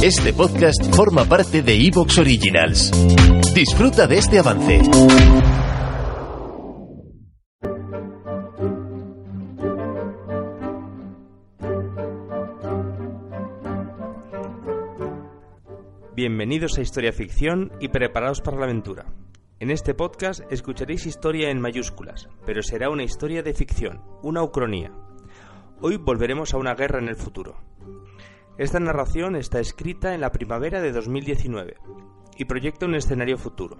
Este podcast forma parte de Evox Originals. Disfruta de este avance. Bienvenidos a Historia Ficción y preparados para la aventura. En este podcast escucharéis historia en mayúsculas, pero será una historia de ficción, una ucronía. Hoy volveremos a una guerra en el futuro. Esta narración está escrita en la primavera de 2019 y proyecta un escenario futuro.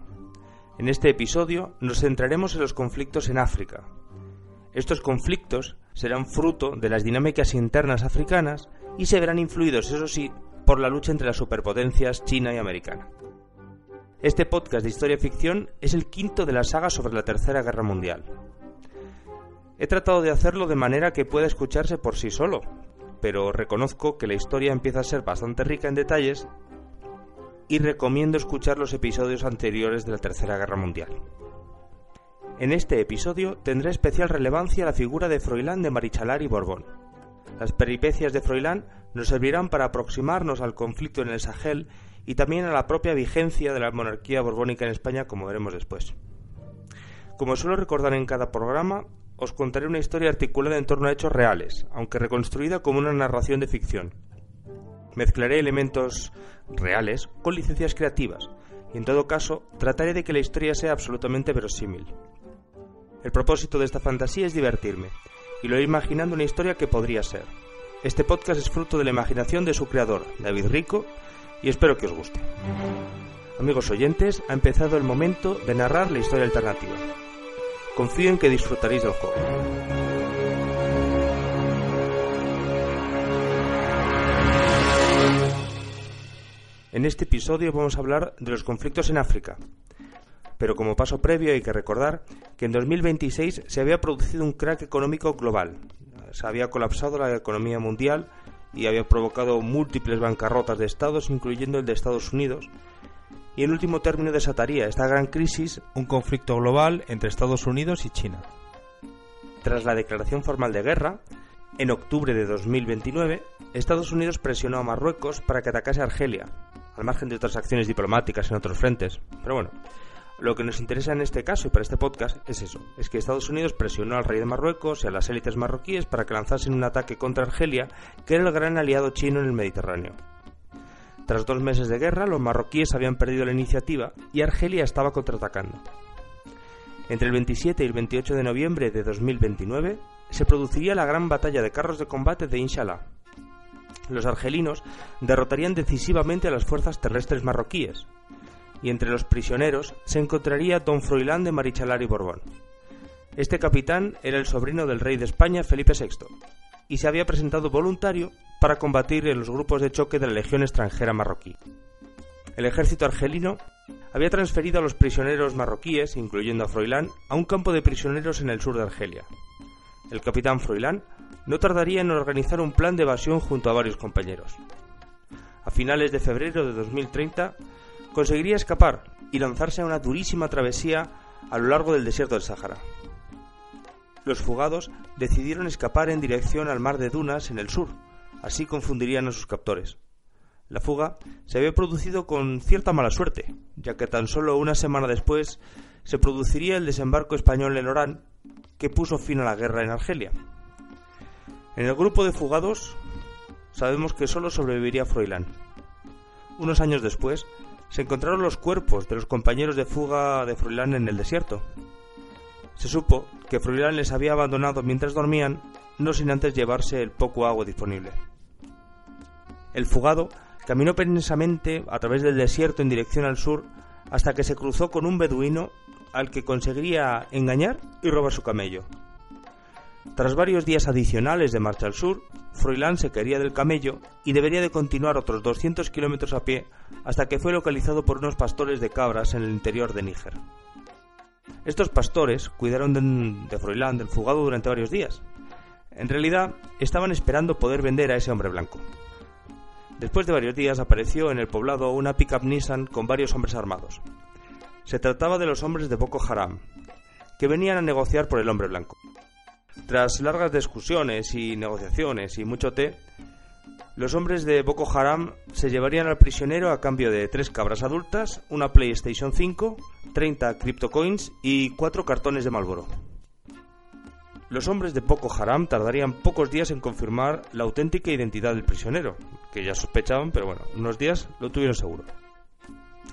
En este episodio nos centraremos en los conflictos en África. Estos conflictos serán fruto de las dinámicas internas africanas y se verán influidos, eso sí, por la lucha entre las superpotencias china y americana. Este podcast de historia ficción es el quinto de la saga sobre la Tercera Guerra Mundial. He tratado de hacerlo de manera que pueda escucharse por sí solo, pero reconozco que la historia empieza a ser bastante rica en detalles y recomiendo escuchar los episodios anteriores de la Tercera Guerra Mundial. En este episodio tendrá especial relevancia la figura de Froilán de Marichalar y Borbón. Las peripecias de Froilán nos servirán para aproximarnos al conflicto en el Sahel y también a la propia vigencia de la monarquía borbónica en España, como veremos después. Como suelo recordar en cada programa, os contaré una historia articulada en torno a hechos reales, aunque reconstruida como una narración de ficción. Mezclaré elementos reales con licencias creativas, y en todo caso trataré de que la historia sea absolutamente verosímil. El propósito de esta fantasía es divertirme, y lo he imaginando una historia que podría ser. Este podcast es fruto de la imaginación de su creador, David Rico, y espero que os guste. Amigos oyentes, ha empezado el momento de narrar la historia alternativa. Confío en que disfrutaréis del juego. En este episodio vamos a hablar de los conflictos en África. Pero como paso previo hay que recordar que en 2026 se había producido un crack económico global. Se había colapsado la economía mundial y había provocado múltiples bancarrotas de estados, incluyendo el de Estados Unidos, y en último término desataría esta gran crisis un conflicto global entre Estados Unidos y China. Tras la declaración formal de guerra, en octubre de 2029, Estados Unidos presionó a Marruecos para que atacase a Argelia, al margen de otras acciones diplomáticas en otros frentes. Pero bueno, lo que nos interesa en este caso y para este podcast es eso, es que Estados Unidos presionó al rey de Marruecos y a las élites marroquíes para que lanzasen un ataque contra Argelia, que era el gran aliado chino en el Mediterráneo. Tras dos meses de guerra, los marroquíes habían perdido la iniciativa y Argelia estaba contraatacando. Entre el 27 y el 28 de noviembre de 2029 se produciría la gran batalla de carros de combate de Inshallah. Los argelinos derrotarían decisivamente a las fuerzas terrestres marroquíes, y entre los prisioneros se encontraría don Froilán de Marichalar y Borbón. Este capitán era el sobrino del rey de España Felipe VI, y se había presentado voluntario para combatir en los grupos de choque de la Legión extranjera marroquí. El ejército argelino había transferido a los prisioneros marroquíes, incluyendo a Froilán, a un campo de prisioneros en el sur de Argelia. El capitán Froilán no tardaría en organizar un plan de evasión junto a varios compañeros. A finales de febrero de 2030 conseguiría escapar y lanzarse a una durísima travesía a lo largo del desierto del Sáhara. Los fugados decidieron escapar en dirección al mar de Dunas en el sur, así confundirían a sus captores. La fuga se había producido con cierta mala suerte, ya que tan solo una semana después se produciría el desembarco español en Orán, que puso fin a la guerra en Argelia. En el grupo de fugados sabemos que solo sobreviviría Froilán. Unos años después se encontraron los cuerpos de los compañeros de fuga de Froilán en el desierto, se supo que Froilán les había abandonado mientras dormían, no sin antes llevarse el poco agua disponible. El fugado caminó penosamente a través del desierto en dirección al sur hasta que se cruzó con un beduino al que conseguiría engañar y robar su camello. Tras varios días adicionales de marcha al sur, Froilán se caería del camello y debería de continuar otros 200 kilómetros a pie hasta que fue localizado por unos pastores de cabras en el interior de Níger. Estos pastores cuidaron de, de Froilán del fugado durante varios días. En realidad, estaban esperando poder vender a ese hombre blanco. Después de varios días apareció en el poblado una pickup Nissan con varios hombres armados. Se trataba de los hombres de Boko Haram, que venían a negociar por el hombre blanco. Tras largas discusiones y negociaciones y mucho té, los hombres de Boko Haram se llevarían al prisionero a cambio de tres cabras adultas, una PlayStation 5, 30 CryptoCoins y cuatro cartones de Malboro. Los hombres de Boko Haram tardarían pocos días en confirmar la auténtica identidad del prisionero, que ya sospechaban, pero bueno, unos días lo tuvieron seguro.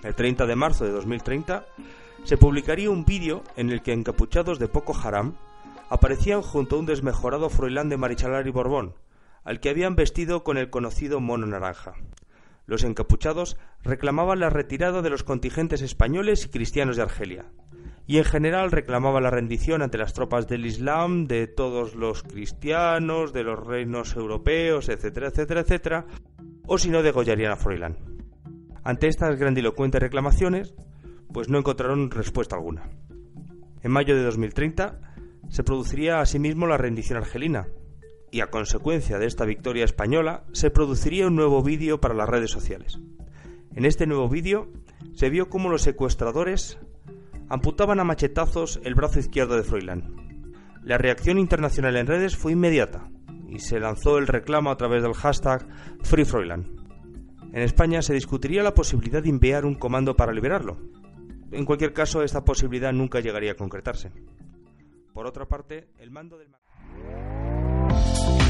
El 30 de marzo de 2030 se publicaría un vídeo en el que encapuchados de Boko Haram aparecían junto a un desmejorado Froilán de Marichalar y Borbón, al que habían vestido con el conocido mono naranja. Los encapuchados reclamaban la retirada de los contingentes españoles y cristianos de Argelia, y en general reclamaban la rendición ante las tropas del Islam, de todos los cristianos, de los reinos europeos, etcétera, etcétera, etcétera, o si no degollarían a Froilán. Ante estas grandilocuentes reclamaciones, pues no encontraron respuesta alguna. En mayo de 2030, se produciría asimismo la rendición argelina, y a consecuencia de esta victoria española se produciría un nuevo vídeo para las redes sociales. En este nuevo vídeo se vio cómo los secuestradores amputaban a machetazos el brazo izquierdo de Froilán. La reacción internacional en redes fue inmediata y se lanzó el reclamo a través del hashtag FreeFroilán. En España se discutiría la posibilidad de enviar un comando para liberarlo. En cualquier caso, esta posibilidad nunca llegaría a concretarse. Por otra parte, el mando del...